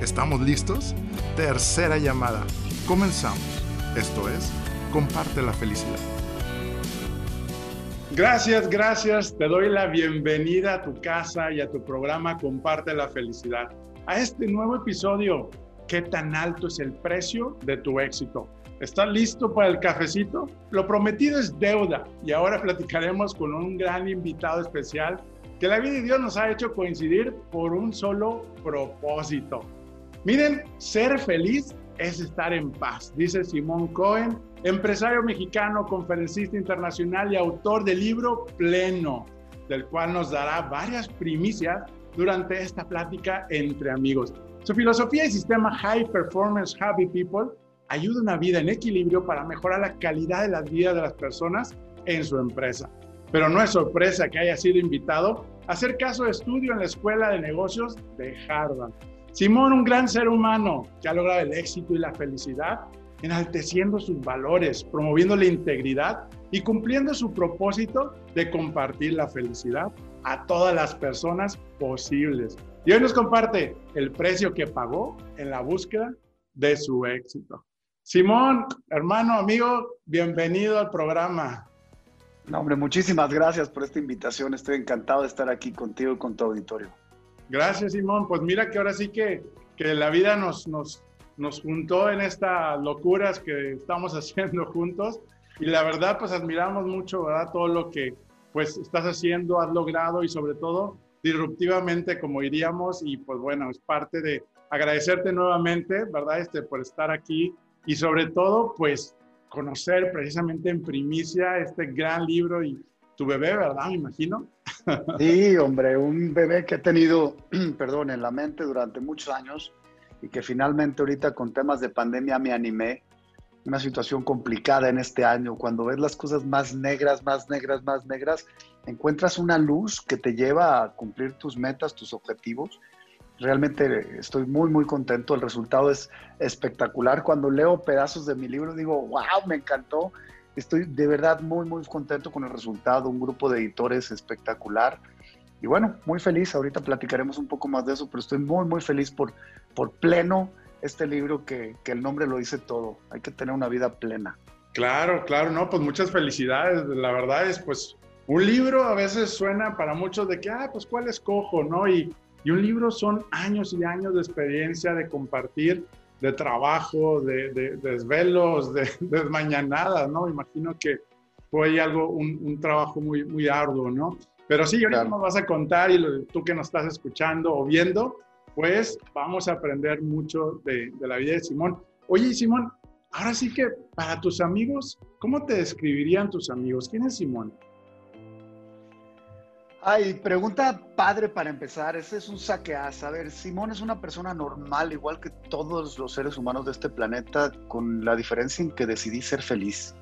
¿Estamos listos? Tercera llamada. Comenzamos. Esto es, comparte la felicidad. Gracias, gracias. Te doy la bienvenida a tu casa y a tu programa Comparte la felicidad. A este nuevo episodio, ¿qué tan alto es el precio de tu éxito? ¿Estás listo para el cafecito? Lo prometido es deuda y ahora platicaremos con un gran invitado especial que la vida y Dios nos ha hecho coincidir por un solo propósito. Miren, ser feliz es estar en paz, dice Simón Cohen, empresario mexicano, conferencista internacional y autor del libro Pleno, del cual nos dará varias primicias durante esta plática entre amigos. Su filosofía y sistema High Performance Happy People ayuda a una vida en equilibrio para mejorar la calidad de la vida de las personas en su empresa. Pero no es sorpresa que haya sido invitado a hacer caso de estudio en la Escuela de Negocios de Harvard Simón, un gran ser humano que ha logrado el éxito y la felicidad, enalteciendo sus valores, promoviendo la integridad y cumpliendo su propósito de compartir la felicidad a todas las personas posibles. Y hoy nos comparte el precio que pagó en la búsqueda de su éxito. Simón, hermano, amigo, bienvenido al programa. No, hombre, muchísimas gracias por esta invitación. Estoy encantado de estar aquí contigo y con tu auditorio. Gracias, Simón. Pues mira que ahora sí que, que la vida nos, nos, nos juntó en estas locuras que estamos haciendo juntos. Y la verdad, pues admiramos mucho, ¿verdad? Todo lo que pues estás haciendo, has logrado y sobre todo disruptivamente, como diríamos. Y pues bueno, es parte de agradecerte nuevamente, ¿verdad? Este, por estar aquí y sobre todo, pues conocer precisamente en primicia este gran libro y tu bebé, ¿verdad? Me imagino. Sí, hombre, un bebé que he tenido, perdón, en la mente durante muchos años y que finalmente ahorita con temas de pandemia me animé. Una situación complicada en este año, cuando ves las cosas más negras, más negras, más negras, encuentras una luz que te lleva a cumplir tus metas, tus objetivos. Realmente estoy muy, muy contento. El resultado es espectacular. Cuando leo pedazos de mi libro digo, wow, me encantó Estoy de verdad muy, muy contento con el resultado, un grupo de editores espectacular. Y bueno, muy feliz, ahorita platicaremos un poco más de eso, pero estoy muy, muy feliz por, por pleno este libro que, que el nombre lo dice todo. Hay que tener una vida plena. Claro, claro, no, pues muchas felicidades. La verdad es, pues, un libro a veces suena para muchos de que, ah, pues, ¿cuál escojo? ¿No? Y, y un libro son años y años de experiencia, de compartir de trabajo, de, desvelos, de, desmañanadas, ¿no? Imagino que fue algo, un, trabajo muy, muy arduo, ¿no? Pero sí, ahorita nos vas a contar y tú que nos estás escuchando o viendo, pues vamos a aprender mucho de, de la vida de Simón. Oye, Simón, ahora sí que para tus amigos, ¿cómo te describirían tus amigos? ¿Quién es Simón? Ay, pregunta padre para empezar. Ese es un saqueaz. A ver, Simón es una persona normal, igual que todos los seres humanos de este planeta, con la diferencia en que decidí ser feliz.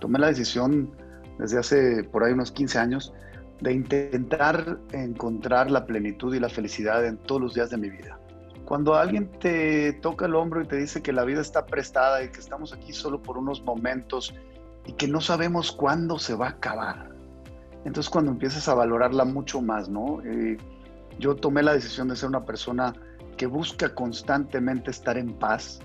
Tomé la decisión desde hace por ahí unos 15 años de intentar encontrar la plenitud y la felicidad en todos los días de mi vida. Cuando alguien te toca el hombro y te dice que la vida está prestada y que estamos aquí solo por unos momentos y que no sabemos cuándo se va a acabar, entonces cuando empiezas a valorarla mucho más, ¿no? Eh, yo tomé la decisión de ser una persona que busca constantemente estar en paz,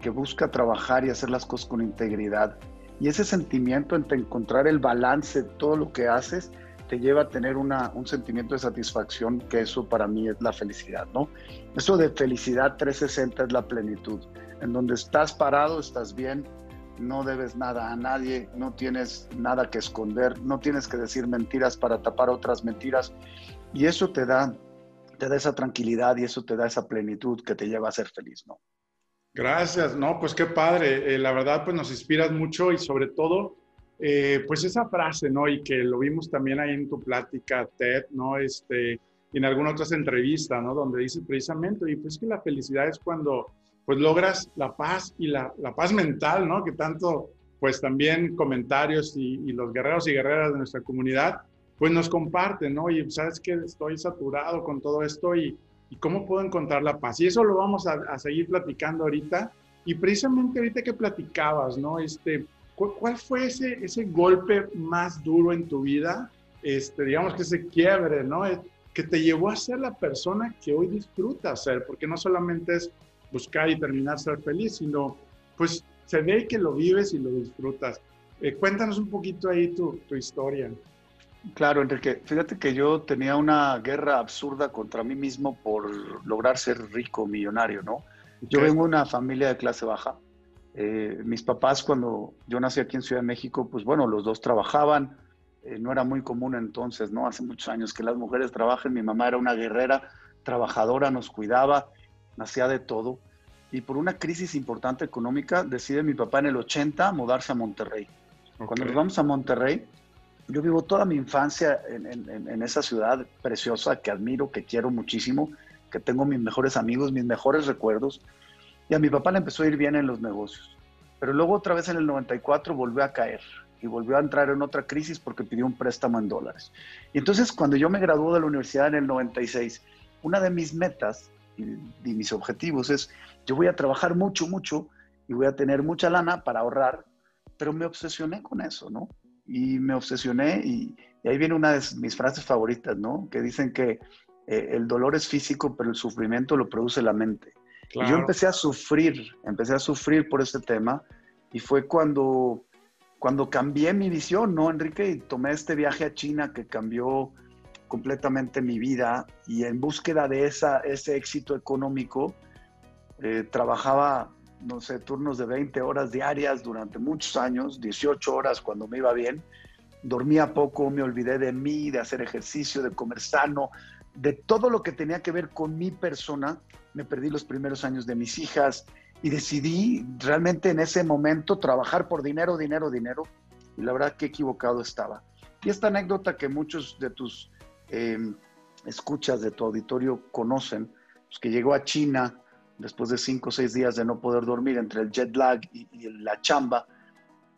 que busca trabajar y hacer las cosas con integridad. Y ese sentimiento entre encontrar el balance de todo lo que haces te lleva a tener una, un sentimiento de satisfacción, que eso para mí es la felicidad, ¿no? Eso de felicidad 360 es la plenitud, en donde estás parado, estás bien, no debes nada a nadie, no tienes nada que esconder, no tienes que decir mentiras para tapar otras mentiras. Y eso te da, te da esa tranquilidad y eso te da esa plenitud que te lleva a ser feliz, ¿no? Gracias, no, pues qué padre. Eh, la verdad, pues nos inspiras mucho y sobre todo, eh, pues esa frase, ¿no? Y que lo vimos también ahí en tu plática, TED, ¿no? Este, en alguna otra entrevista, ¿no? Donde dices precisamente, y pues que la felicidad es cuando pues logras la paz y la, la paz mental, ¿no? Que tanto, pues también comentarios y, los guerreros y guerreras de nuestra comunidad, pues nos comparten, ¿no? Y sabes que estoy saturado con todo esto y, y, cómo puedo encontrar la paz. Y eso lo vamos a, seguir platicando ahorita. Y precisamente ahorita que platicabas, ¿no? Este, ¿cuál, fue ese, ese golpe más duro en tu vida? Este, digamos que ese quiebre, ¿no? Que te llevó a ser la persona que hoy disfrutas ser, porque no solamente es buscar y terminar ser feliz, sino pues se ve que lo vives y lo disfrutas. Eh, cuéntanos un poquito ahí tu, tu, historia. Claro, Enrique, fíjate que yo tenía una guerra absurda contra mí mismo por lograr ser rico, millonario, ¿no? Yo vengo de una familia de clase baja. Eh, mis papás, cuando yo nací aquí en Ciudad de México, pues bueno, los dos trabajaban. Eh, no era muy común entonces, ¿no? Hace muchos años que las mujeres trabajen. Mi mamá era una guerrera, trabajadora, nos cuidaba nacía de todo. Y por una crisis importante económica, decide mi papá en el 80 mudarse a Monterrey. Okay. Cuando nos vamos a Monterrey, yo vivo toda mi infancia en, en, en, esa ciudad preciosa que admiro, que quiero muchísimo, que tengo mis mejores amigos, mis mejores recuerdos. Y a mi papá le empezó a ir bien en los negocios. Pero luego otra vez en el 94 volvió a caer y volvió a entrar en otra crisis porque pidió un préstamo en dólares. Y entonces cuando yo me gradué de la universidad en el 96, una de mis metas y, mis objetivos es, yo voy a trabajar mucho, mucho y voy a tener mucha lana para ahorrar, pero me obsesioné con eso, ¿no? Y me obsesioné y, y ahí viene una de mis frases favoritas, ¿no? Que dicen que eh, el dolor es físico, pero el sufrimiento lo produce la mente. Claro. Y yo empecé a sufrir, empecé a sufrir por este tema y fue cuando, cuando cambié mi visión, ¿no, Enrique? Y tomé este viaje a China que cambió completamente mi vida y en búsqueda de esa, ese éxito económico, eh, trabajaba, no sé, turnos de 20 horas diarias durante muchos años, 18 horas cuando me iba bien, dormía poco, me olvidé de mí, de hacer ejercicio, de comer sano, de todo lo que tenía que ver con mi persona, me perdí los primeros años de mis hijas y decidí realmente en ese momento trabajar por dinero, dinero, dinero. Y la verdad que equivocado estaba. Y esta anécdota que muchos de tus eh, escuchas de tu auditorio conocen, pues que llegó a China después de cinco o seis días de no poder dormir entre el jet lag y, la chamba,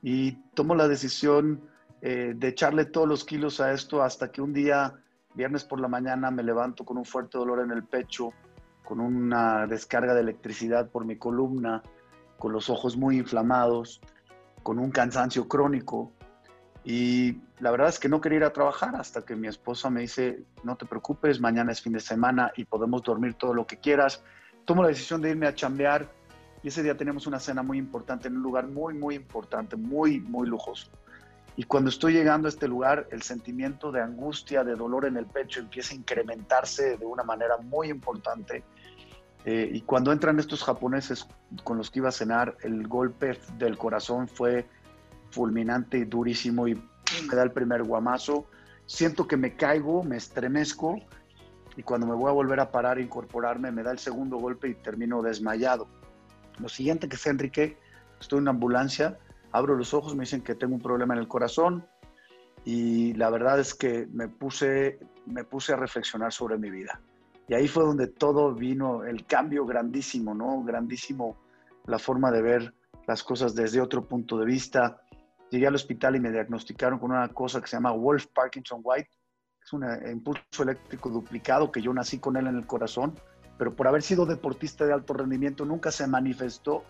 y tomo la decisión eh, de echarle todos los kilos a esto hasta que un día, viernes por la mañana, me levanto con un fuerte dolor en el pecho, con una descarga de electricidad por mi columna, con los ojos muy inflamados, con un cansancio crónico. Y la verdad es que no quería ir a trabajar hasta que mi esposa me dice, no te preocupes, mañana es fin de semana y podemos dormir todo lo que quieras. Tomo la decisión de irme a chambear y ese día tenemos una cena muy importante en un lugar muy, muy importante, muy, muy lujoso. Y cuando estoy llegando a este lugar, el sentimiento de angustia, de dolor en el pecho empieza a incrementarse de una manera muy importante. Eh, y cuando entran estos japoneses con los que iba a cenar, el golpe del corazón fue fulminante y durísimo y me da el primer guamazo. Siento que me caigo, me estremezco y cuando me voy a volver a parar e incorporarme, me da el segundo golpe y termino desmayado. Lo siguiente que sé, Enrique, estoy en una ambulancia, abro los ojos, me dicen que tengo un problema en el corazón y la verdad es que me puse, me puse a reflexionar sobre mi vida. Y ahí fue donde todo vino, el cambio grandísimo, ¿no? Grandísimo la forma de ver las cosas desde otro punto de vista. Llegué al hospital y me diagnosticaron con una cosa que se llama Wolf Parkinson White. Es un impulso eléctrico duplicado que yo nací con él en el corazón, pero por haber sido deportista de alto rendimiento nunca se manifestó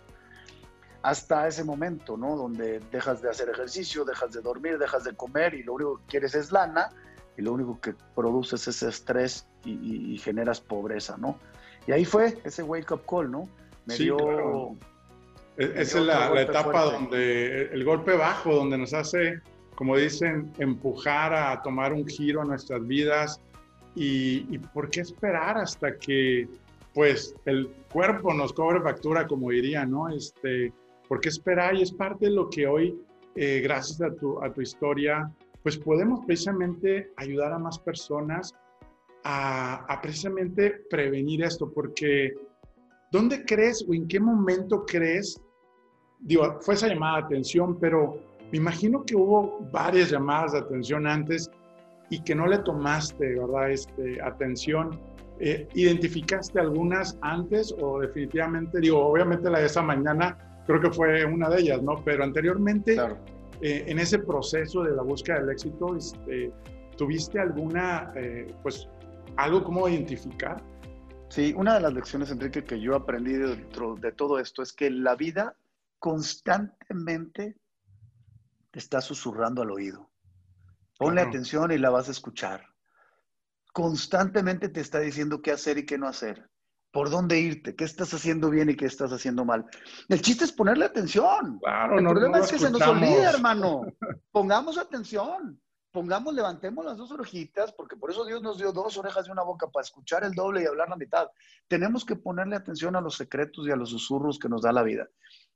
hasta ese momento, ¿no? Donde dejas de hacer ejercicio, dejas de dormir, dejas de comer y lo único que quieres es lana y lo único que produces es estrés y, y, y generas pobreza, ¿no? Y ahí fue ese wake up call, ¿no? Me sí, dio, claro. Esa es la, la etapa fuerte. donde el golpe bajo, donde nos hace, como dicen, empujar a tomar un giro a nuestras vidas. Y, y por qué esperar hasta que, pues, el cuerpo nos cobre factura, como diría, ¿no? Este, ¿Por qué esperar? Y es parte de lo que hoy, eh, gracias a tu, a tu historia, pues podemos precisamente ayudar a más personas a, a, precisamente prevenir esto, porque ¿dónde crees o en qué momento crees? Digo, fue esa llamada de atención, pero me imagino que hubo varias llamadas de atención antes y que no le tomaste, ¿verdad? Este, atención. eh, ¿identificaste algunas antes o definitivamente, digo, obviamente la de esa mañana creo que fue una de ellas, ¿no? Pero anteriormente, eh, en ese proceso de la búsqueda del éxito, este, ¿tuviste alguna, eh, pues, algo como identificar? Sí, una de las lecciones, Enrique, que yo aprendí dentro de todo esto es que la vida constantemente te está susurrando al oído. Ponle atención y la vas a escuchar. Constantemente te está diciendo qué hacer y qué no hacer. Por dónde irte, qué estás haciendo bien y qué estás haciendo mal. El chiste es ponerle atención. Claro, El no, problema no es que se nos olvida, hermano. Pongamos atención. Pongamos, levantemos las dos orejitas, porque por eso Dios nos dio dos orejas y una boca para escuchar el doble y hablar la mitad. Tenemos que ponerle atención a los secretos y a los susurros que nos da la vida.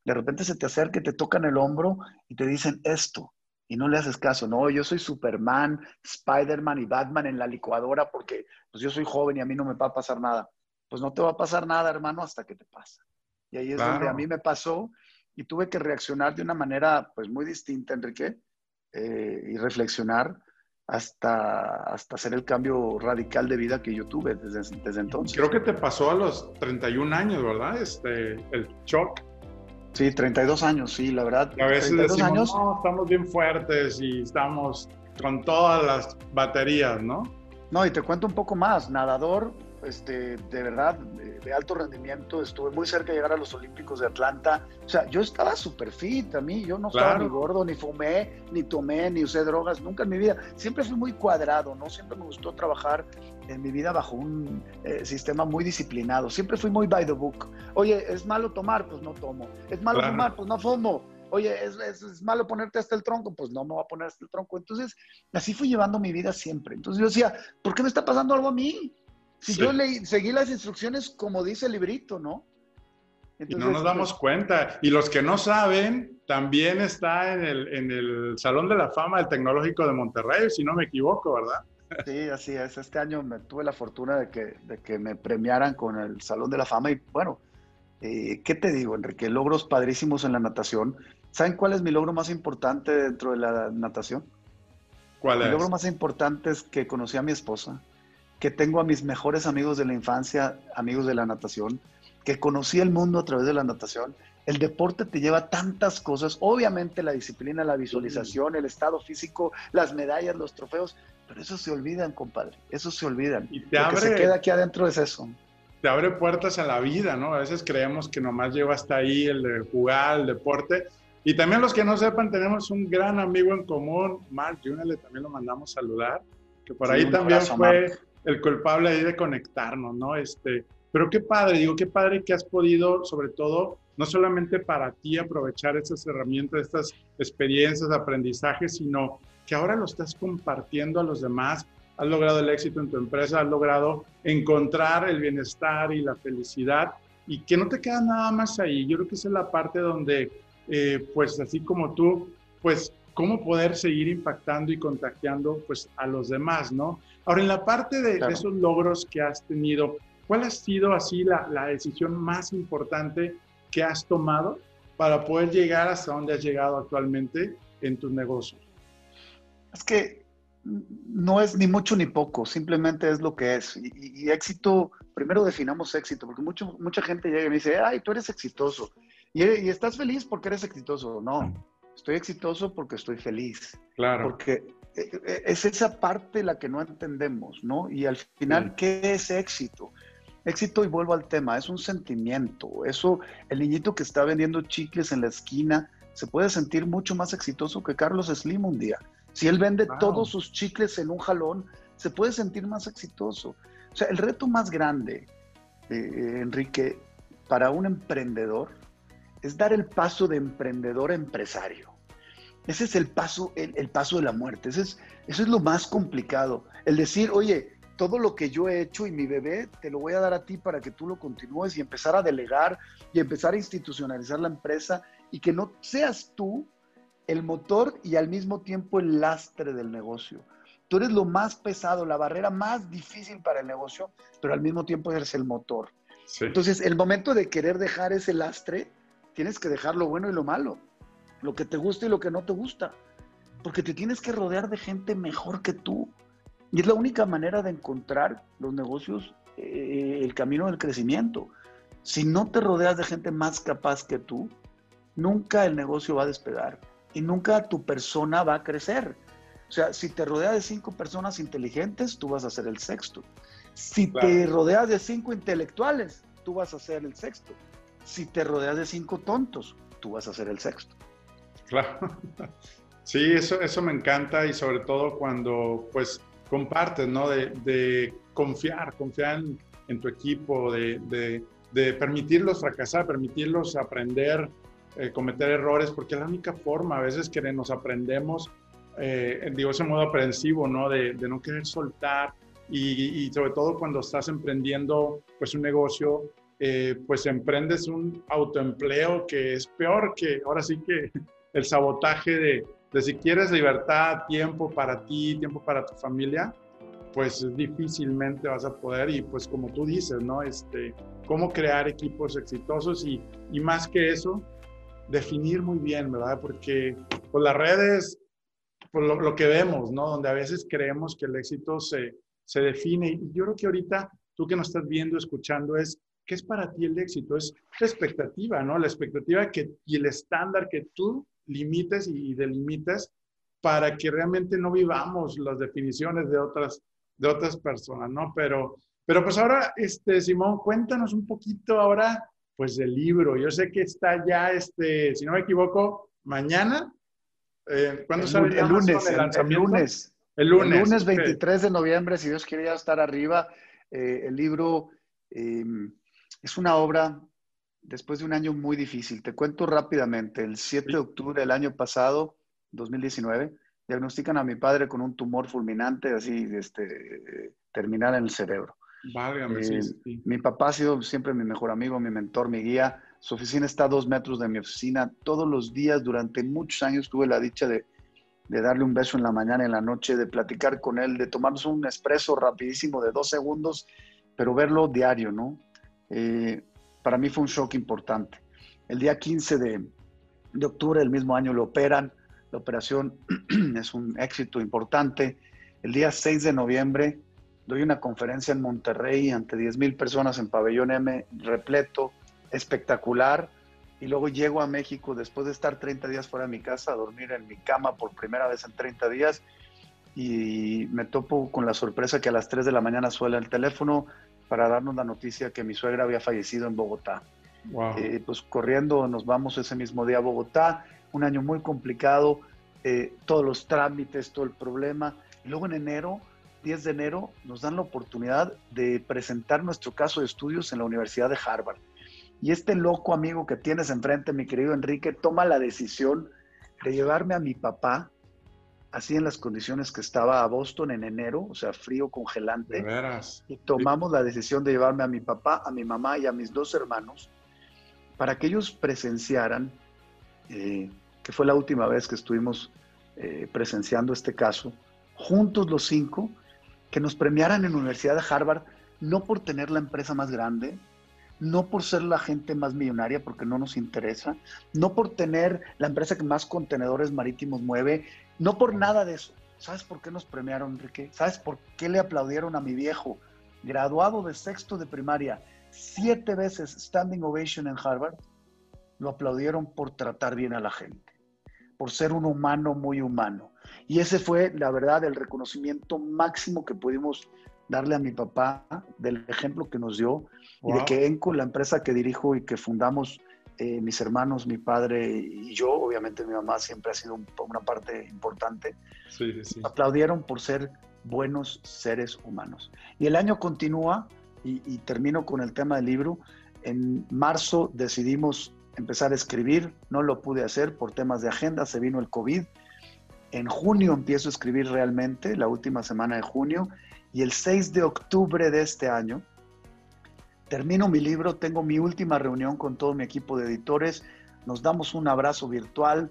De repente se te acerca y te tocan el hombro y te dicen esto, y no le haces caso. No, yo soy Superman, Spider-Man y Batman en la licuadora porque pues yo soy joven y a mí no me va a pasar nada. Pues no te va a pasar nada, hermano, hasta que te pasa. Y ahí es donde a mí me pasó y tuve que reaccionar de una manera pues muy distinta, Enrique, eh, y reflexionar hasta, hasta hacer el cambio radical de vida que yo tuve desde, desde entonces. Creo que te pasó a los 31 años, ¿verdad? Este, el shock. Sí, 32 años, sí, la verdad. a veces decimos, años. no, estamos bien fuertes y estamos con todas las baterías, ¿no? No, y te cuento un poco más. Nadador, este, de verdad, de, alto rendimiento. Estuve muy cerca de llegar a los Olímpicos de Atlanta. O sea, yo estaba súper fit a mí. Yo no estaba ni gordo, ni fumé, ni tomé, ni usé drogas. Nunca en mi vida. Siempre fui muy cuadrado, ¿no? Siempre me gustó trabajar en mi vida bajo un eh, sistema muy disciplinado. Siempre fui muy by the book. Oye, ¿es malo tomar? Pues no tomo. ¿Es malo fumar? Pues no fumo. Oye, ¿es, ¿es, malo ponerte hasta el tronco? Pues no me voy a poner hasta el tronco. Entonces, así fui llevando mi vida siempre. Entonces yo decía, ¿por qué me está pasando algo a mí? Si yo leí, seguí las instrucciones como dice el librito, ¿no? y no nos damos pues, cuenta. Y los que no saben, también está en el, en el Salón de la Fama del Tecnológico de Monterrey, si no me equivoco, ¿verdad? Sí, así es. Este año me tuve la fortuna de que, de que me premiaran con el Salón de la Fama y bueno, eh, ¿qué te digo, Enrique? Logros padrísimos en la natación. ¿Saben cuál es mi logro más importante dentro de la natación? ¿Cuál es? Mi logro más importante es que conocí a mi esposa que tengo a mis mejores amigos de la infancia, amigos de la natación, que conocí el mundo a través de la natación. El deporte te lleva tantas cosas, obviamente la disciplina, la visualización, el estado físico, las medallas, los trofeos, pero eso se olvidan, compadre, eso se olvidan. Y te Lo que se queda aquí adentro es eso. Te abre puertas a la vida, ¿no? A veces creemos que nomás lleva hasta ahí el de jugar, el deporte. Y también los que no sepan, tenemos un gran amigo en común, Mark Junele, también lo mandamos saludar, que por ahí también fue el culpable ahí de conectarnos, ¿no? Este, pero qué padre, digo, qué padre que has podido, sobre todo, no solamente para ti aprovechar esas herramientas, estas experiencias, aprendizajes, sino que ahora lo estás compartiendo a los demás, has logrado el éxito en tu empresa, has logrado encontrar el bienestar y la felicidad y que no te queda nada más ahí. Yo creo que esa es la parte donde, eh, pues así como tú, pues cómo poder seguir impactando y contagiando pues a los demás, ¿no? Ahora, en la parte de, esos logros que has tenido, ¿cuál ha sido así la, la, decisión más importante que has tomado para poder llegar hasta donde has llegado actualmente en tus negocios? Es que no es ni mucho ni poco, simplemente es lo que es. Y, éxito, primero definamos éxito, porque mucho, mucha gente llega y me dice, ay, tú eres exitoso. Y, y estás feliz porque eres exitoso. No, estoy exitoso porque estoy feliz. Claro. Porque eh, eh, es esa parte la que no entendemos, ¿no? Y al final, ¿qué es éxito? Éxito, y vuelvo al tema, es un sentimiento. Eso, el niñito que está vendiendo chicles en la esquina se puede sentir mucho más exitoso que Carlos Slim un día. Si él vende todos sus chicles en un jalón, se puede sentir más exitoso. O sea, el reto más grande, eh, Enrique, para un emprendedor es dar el paso de emprendedor a empresario. Ese es el paso, el, paso de la muerte. Ese es, eso es lo más complicado. El decir, oye, todo lo que yo he hecho y mi bebé te lo voy a dar a ti para que tú lo continúes y empezar a delegar y empezar a institucionalizar la empresa y que no seas tú el motor y al mismo tiempo el lastre del negocio. Tú eres lo más pesado, la barrera más difícil para el negocio, pero al mismo tiempo eres el motor. Entonces, el momento de querer dejar ese lastre, tienes que dejar lo bueno y lo malo lo que te gusta y lo que no te gusta, porque te tienes que rodear de gente mejor que tú. Y es la única manera de encontrar los negocios eh, el camino del crecimiento. Si no te rodeas de gente más capaz que tú, nunca el negocio va a despegar y nunca tu persona va a crecer. O sea, si te rodeas de cinco personas inteligentes, tú vas a ser el sexto. Si te rodeas de cinco intelectuales, tú vas a ser el sexto. Si te rodeas de cinco tontos, tú vas a ser el sexto. Claro. Sí, eso, eso me encanta y sobre todo cuando pues compartes, ¿no? De, confiar, confiar en, tu equipo, de, permitirlos fracasar, permitirlos aprender, eh, cometer errores, porque es la única forma a veces que nos aprendemos, eh, digo, ese modo aprensivo, ¿no? De, no querer soltar y, y, sobre todo cuando estás emprendiendo pues un negocio, eh, pues emprendes un autoempleo que es peor que ahora sí que el sabotaje de, de si quieres libertad, tiempo para ti, tiempo para tu familia, pues difícilmente vas a poder y pues como tú dices, ¿no? Este, cómo crear equipos exitosos y, y más que eso, definir muy bien, ¿verdad? Porque pues las redes, pues lo, que vemos, ¿no? Donde a veces creemos que el éxito se, se define y yo creo que ahorita tú que nos estás viendo, escuchando es ¿Qué es para ti el éxito? Es la expectativa, ¿no? La expectativa que, y el estándar que tú limites y delimites para que realmente no vivamos las definiciones de otras, de otras personas, ¿no? Pero, pero pues ahora, este, Simón, cuéntanos un poquito ahora, pues del libro. Yo sé que está ya, este, si no me equivoco, mañana. Eh, ¿Cuándo el, el, lunes, el, lanzamiento? el lunes. El lunes. El lunes 23 de noviembre, si Dios quiere ya estar arriba. Eh, el libro em, es una obra después de un año muy difícil. Te cuento rápidamente. El 7 de octubre del año pasado, 2019, diagnostican a mi padre con un tumor fulminante, así, este, terminal en el cerebro. Válgame, eh, Mi papá ha sido siempre mi mejor amigo, mi mentor, mi guía. Su oficina está a dos metros de mi oficina. Todos los días, durante muchos años, tuve la dicha de, de darle un beso en la mañana, en la noche, de platicar con él, de tomarnos un espresso rapidísimo de dos segundos, pero verlo diario, ¿no? Eh, para mí fue un shock importante. El día 15 de, octubre del mismo año lo operan, la operación es un éxito importante. El día 6 de noviembre doy una conferencia en Monterrey ante 10 mil personas en Pabellón M, repleto, espectacular. Y luego llego a México después de estar 30 días fuera de mi casa, a dormir en mi cama por primera vez en 30 días. Y me topo con la sorpresa que a las 3 de la mañana suena el teléfono para darnos la noticia que mi suegra había fallecido en Bogotá. Eh, pues corriendo nos vamos ese mismo día a Bogotá, un año muy complicado, eh, todos los trámites, todo el problema. Y luego en enero, 10 de enero, nos dan la oportunidad de presentar nuestro caso de estudios en la Universidad de Harvard. Y este loco amigo que tienes enfrente, mi querido Enrique, toma la decisión de llevarme a mi papá así en las condiciones que estaba a Boston en enero, o sea, frío congelante. Y tomamos la decisión de llevarme a mi papá, a mi mamá y a mis dos hermanos para que ellos presenciaran, eh, que fue la última vez que estuvimos eh, presenciando este caso, juntos los cinco, que nos premiaran en la Universidad de Harvard, no por tener la empresa más grande, no por ser la gente más millonaria, porque no nos interesa, no por tener la empresa que más contenedores marítimos mueve, no por nada de eso. ¿Sabes por qué nos premiaron, Enrique? ¿Sabes por qué le aplaudieron a mi viejo, graduado de sexto de primaria, siete veces standing ovation en Harvard? Lo aplaudieron por tratar bien a la gente, por ser un humano muy humano. Y ese fue, la verdad, el reconocimiento máximo que pudimos darle a mi papá del ejemplo que nos dio y de que Enco, la empresa que dirijo y que fundamos eh, mis hermanos, mi padre y yo, obviamente mi mamá siempre ha sido una parte importante, aplaudieron por ser buenos seres humanos. Y el año continúa y, termino con el tema del libro. En marzo decidimos empezar a escribir, no lo pude hacer por temas de agenda, se vino el COVID. En junio empiezo a escribir realmente, la última semana de junio, y el 6 de octubre de este año Termino mi libro, tengo mi última reunión con todo mi equipo de editores, nos damos un abrazo virtual,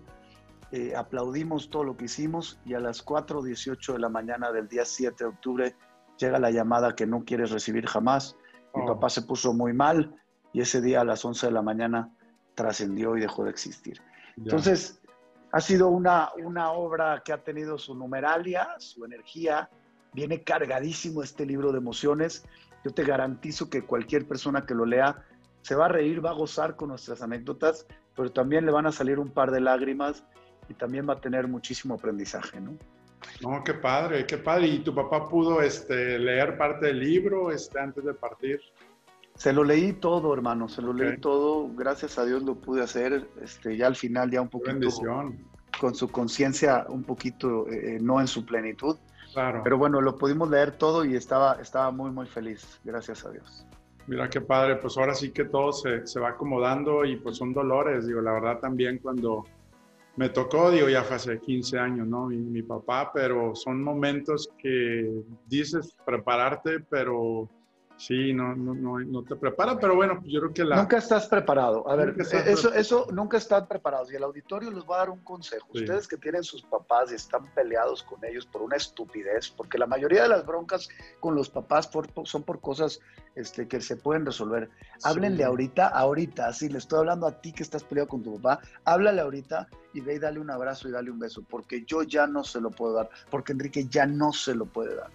eh, aplaudimos todo lo que hicimos y a las 4.18 de la mañana del día 7 de octubre llega la llamada que no quieres recibir jamás. Mi oh. papá se puso muy mal y ese día a las 11 de la mañana trascendió y dejó de existir. Entonces, ha sido una, una obra que ha tenido su numeralia, su energía, viene cargadísimo este libro de emociones Yo te garantizo que cualquier persona que lo lea se va a reír, va a gozar con nuestras anécdotas, pero también le van a salir un par de lágrimas y también va a tener muchísimo aprendizaje, ¿no? No, qué padre, qué padre. ¿Y tu papá pudo este, leer parte del libro este, antes de partir? Se lo leí todo, hermano, se lo leí todo. Gracias a Dios lo pude hacer. Este, ya al final, ya un poquito. Bendición. Con su conciencia un poquito, eh, no en su plenitud. Claro. Pero bueno, lo pudimos leer todo y estaba, estaba muy, muy feliz. Gracias a Dios. Mira qué padre, pues ahora sí que todo se, se va acomodando y pues son dolores. Digo, la verdad también cuando me tocó, digo, ya fue hace 15 años, ¿no? Mi, mi, papá, pero son momentos que dices prepararte, pero sí, no, no, no, no te prepara, pero bueno, yo creo que la... Nunca estás preparado. A ver, eso, eso nunca están preparados. Y el auditorio les va a dar un consejo. Sí. Ustedes que tienen sus papás y están peleados con ellos por una estupidez, porque la mayoría de las broncas con los papás por, son por cosas este, que se pueden resolver. Háblenle sí. ahorita, ahorita, así le estoy hablando a ti que estás peleado con tu papá, háblale ahorita y ve y dale un abrazo y dale un beso, porque yo ya no se lo puedo dar, porque Enrique ya no se lo puede dar.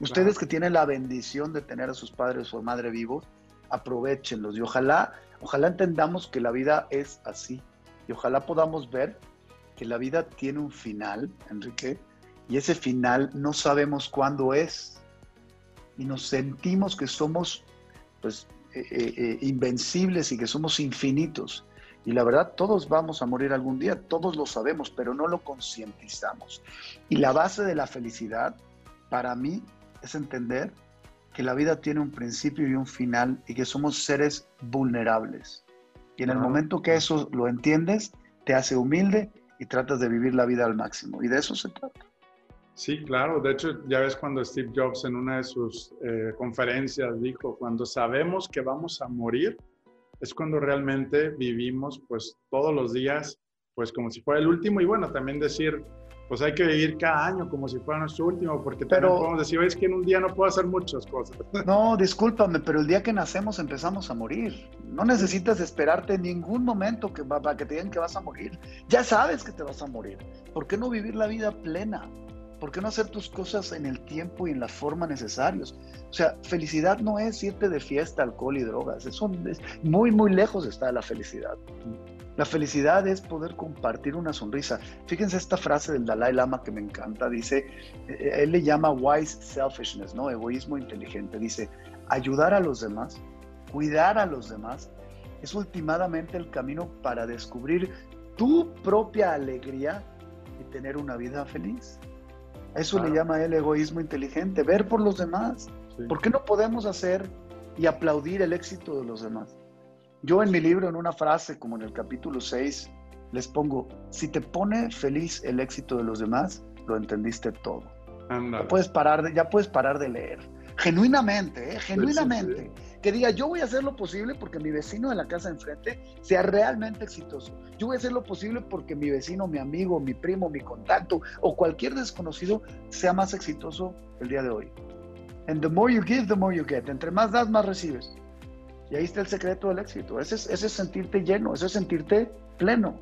Ustedes claro. que tienen la bendición de tener a sus padres o madre vivos, aprovechenlos y ojalá, ojalá entendamos que la vida es así y ojalá podamos ver que la vida tiene un final, Enrique, y ese final no sabemos cuándo es y nos sentimos que somos pues eh, eh, invencibles y que somos infinitos. Y la verdad, todos vamos a morir algún día, todos lo sabemos, pero no lo concientizamos. Y la base de la felicidad, para mí, es entender que la vida tiene un principio y un final y que somos seres vulnerables. Y en el momento que eso lo entiendes, te hace humilde y tratas de vivir la vida al máximo. Y de eso se trata. Sí, claro. De hecho, ya ves cuando Steve Jobs en una de sus eh, conferencias dijo, cuando sabemos que vamos a morir, es cuando realmente vivimos pues todos los días pues como si fuera el último y bueno, también decir, pues hay que vivir cada año como si fuera nuestro último, porque pero, también podemos decir, es que en un día no puedo hacer muchas cosas. No, discúlpame, pero el día que nacemos empezamos a morir. No necesitas esperarte en ningún momento que, para que te digan que vas a morir. Ya sabes que te vas a morir. ¿Por qué no vivir la vida plena? ¿Por qué no hacer tus cosas en el tiempo y en la forma necesarios? O sea, felicidad no es irte de fiesta, alcohol y drogas. Eso es muy, muy lejos está la felicidad. La felicidad es poder compartir una sonrisa. Fíjense esta frase del Dalai Lama que me encanta. Dice, él le llama wise selfishness, ¿no? Egoísmo inteligente. Dice, ayudar a los demás, cuidar a los demás, es últimamente el camino para descubrir tu propia alegría y tener una vida feliz. Eso claro. le llama el egoísmo inteligente, ver por los demás. Sí. ¿Por qué no podemos hacer y aplaudir el éxito de los demás? Yo en mi libro, en una frase, como en el capítulo 6, les pongo, si te pone feliz el éxito de los demás, lo entendiste todo. Ya puedes, parar de, ya puedes parar de leer. Genuinamente, ¿eh? genuinamente. Que diga, yo voy a hacer lo posible porque mi vecino de la casa de enfrente sea realmente exitoso. Yo voy a hacer lo posible porque mi vecino, mi amigo, mi primo, mi contacto o cualquier desconocido sea más exitoso el día de hoy. And the more you give, the more you get. Entre más das, más recibes. Y ahí está el secreto del éxito. Ese es, ese es sentirte lleno, ese es sentirte pleno.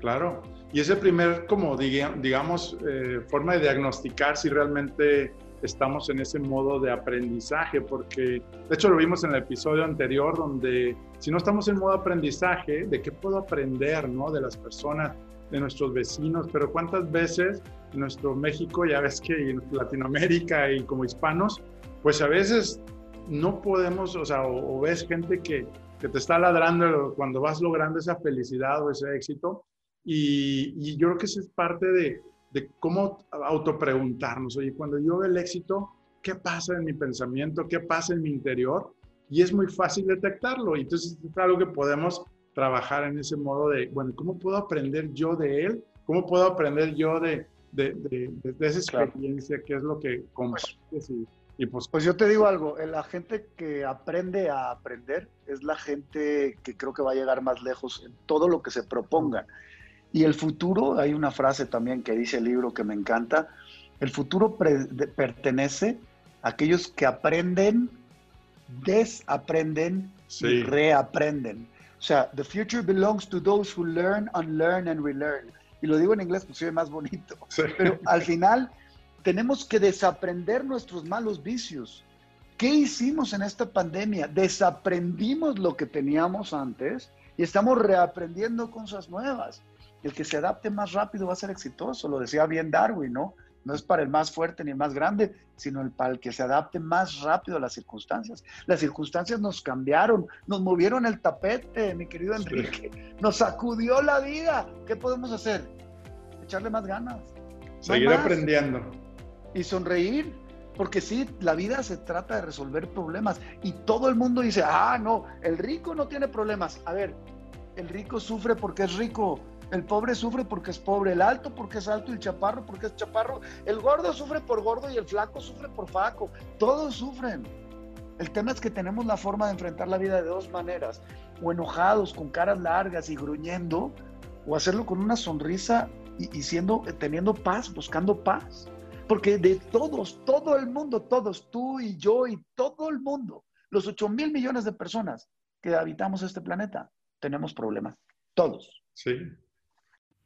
Claro. Y ese primer, como digamos, eh, forma de diagnosticar si realmente estamos en ese modo de aprendizaje, porque de hecho lo vimos en el episodio anterior, donde si no estamos en modo aprendizaje, ¿de qué puedo aprender, no? De las personas, de nuestros vecinos, pero cuántas veces en nuestro México, ya ves que en Latinoamérica y como hispanos, pues a veces no podemos, o sea, o, o ves gente que, que, te está ladrando cuando vas logrando esa felicidad o ese éxito. Y, y yo creo que eso es parte de, de cómo autopreguntarnos, oye, cuando yo veo el éxito, ¿qué pasa en mi pensamiento? ¿Qué pasa en mi interior? Y es muy fácil detectarlo. Y entonces es algo que podemos trabajar en ese modo de, bueno, ¿cómo puedo aprender yo de él? ¿Cómo puedo aprender yo de, de, de, de esa experiencia? ¿Qué es lo que compartes? Y, y pues, pues yo te digo algo, la gente que aprende a aprender es la gente que creo que va a llegar más lejos en todo lo que se propongan. Y el futuro, hay una frase también que dice el libro que me encanta, el futuro pertenece a aquellos que aprenden, desaprenden sí. y reaprenden. O sea, the future belongs to those who learn, unlearn and relearn. Y lo digo en inglés porque soy más bonito. Sí. Pero al final tenemos que desaprender nuestros malos vicios. ¿Qué hicimos en esta pandemia? Desaprendimos lo que teníamos antes y estamos reaprendiendo cosas nuevas. El que se adapte más rápido va a ser exitoso, lo decía bien Darwin, ¿no? No es para el más fuerte ni el más grande, sino el para el que se adapte más rápido a las circunstancias. Las circunstancias nos cambiaron, nos movieron el tapete, mi querido Enrique. Nos sacudió la vida. ¿Qué podemos hacer? Echarle más ganas. Seguir aprendiendo. Y sonreír. Porque sí, la vida se trata de resolver problemas. Y todo el mundo dice, ah, no, el rico no tiene problemas. A ver, el rico sufre porque es rico el pobre sufre porque es pobre, el alto porque es alto y el chaparro porque es chaparro. El gordo sufre por gordo y el flaco sufre por flaco. Todos sufren. El tema es que tenemos la forma de enfrentar la vida de dos maneras. O enojados, con caras largas y gruñendo, o hacerlo con una sonrisa y, siendo, teniendo paz, buscando paz. Porque de todos, todo el mundo, todos, tú y yo y todo el mundo, los 8 mil millones de personas que habitamos este planeta, tenemos problemas. Todos. Sí.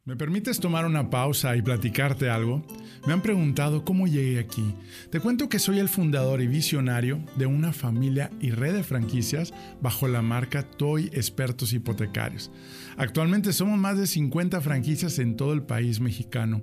¿Me permites tomar una pausa y platicarte algo? Me han preguntado cómo llegué aquí. Te cuento que soy el fundador y visionario de una familia y red de franquicias bajo la marca Toy Expertos Hipotecarios. Actualmente somos más de 50 franquicias en todo el país mexicano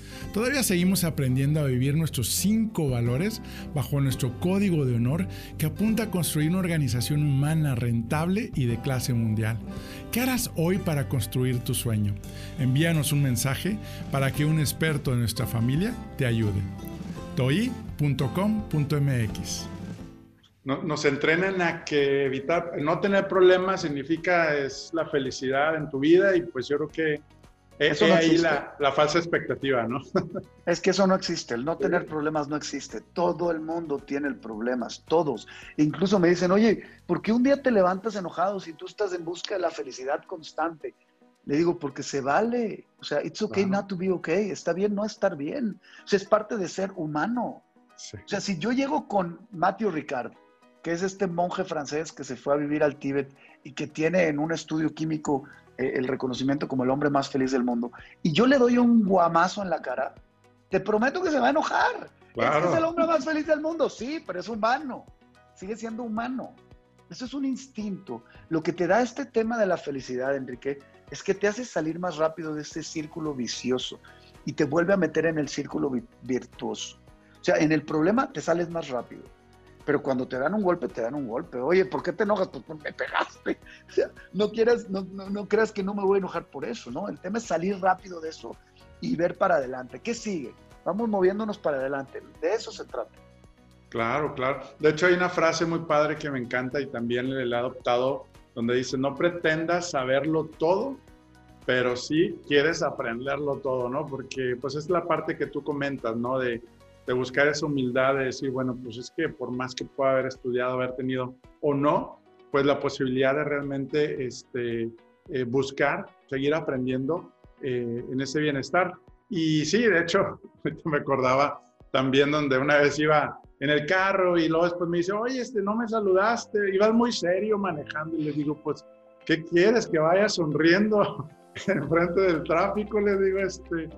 Todavía seguimos aprendiendo a vivir nuestros cinco valores bajo nuestro código de honor que apunta a construir una organización humana rentable y de clase mundial. ¿Qué harás hoy para construir tu sueño? Envíanos un mensaje para que un experto de nuestra familia te ayude. toi.com.mx nos entrenan a que evitar, no tener problemas significa es la felicidad en tu vida y pues yo creo que eso es ahí la, la, falsa expectativa, ¿no? Es que eso no existe, el no tener problemas no existe. Todo el mundo tiene problemas, todos. Incluso me dicen, oye, ¿por qué un día te levantas enojado si tú estás en busca de la felicidad constante? Le digo, porque se vale. O sea, it's okay not to be okay. Está bien no estar bien. O sea, es parte de ser humano. O sea, si yo llego con Matthew Ricard, que es este monje francés que se fue a vivir al Tíbet y que tiene en un estudio químico eh, el reconocimiento como el hombre más feliz del mundo, y yo le doy un guamazo en la cara, te prometo que se va a enojar. Es, el hombre más feliz del mundo, sí, pero es humano, sigue siendo humano. Eso es un instinto. Lo que te da este tema de la felicidad, Enrique, es que te hace salir más rápido de este círculo vicioso y te vuelve a meter en el círculo virtuoso. O sea, en el problema te sales más rápido pero cuando te dan un golpe, te dan un golpe. Oye, ¿por qué te enojas? Pues me pegaste. O sea, no, quieras, no, no, creas que no me voy a enojar por eso, ¿no? El tema es salir rápido de eso y ver para adelante. ¿Qué sigue? Vamos moviéndonos para adelante. De eso se trata. Claro, claro. De hecho, hay una frase muy padre que me encanta y también le he adoptado, donde dice, no pretendas saberlo todo, pero sí quieres aprenderlo todo, ¿no? Porque pues es la parte que tú comentas, ¿no? De de buscar esa humildad de decir, bueno, pues es que por más que pueda haber estudiado, haber tenido o no, pues la posibilidad de realmente este, eh, buscar, seguir aprendiendo eh, en ese bienestar. Y sí, de hecho, me acordaba también donde una vez iba en el carro y luego después me dice, oye, este, no me saludaste, ibas muy serio manejando y le digo, pues, ¿qué quieres? Que vaya sonriendo en frente del tráfico, le digo, este,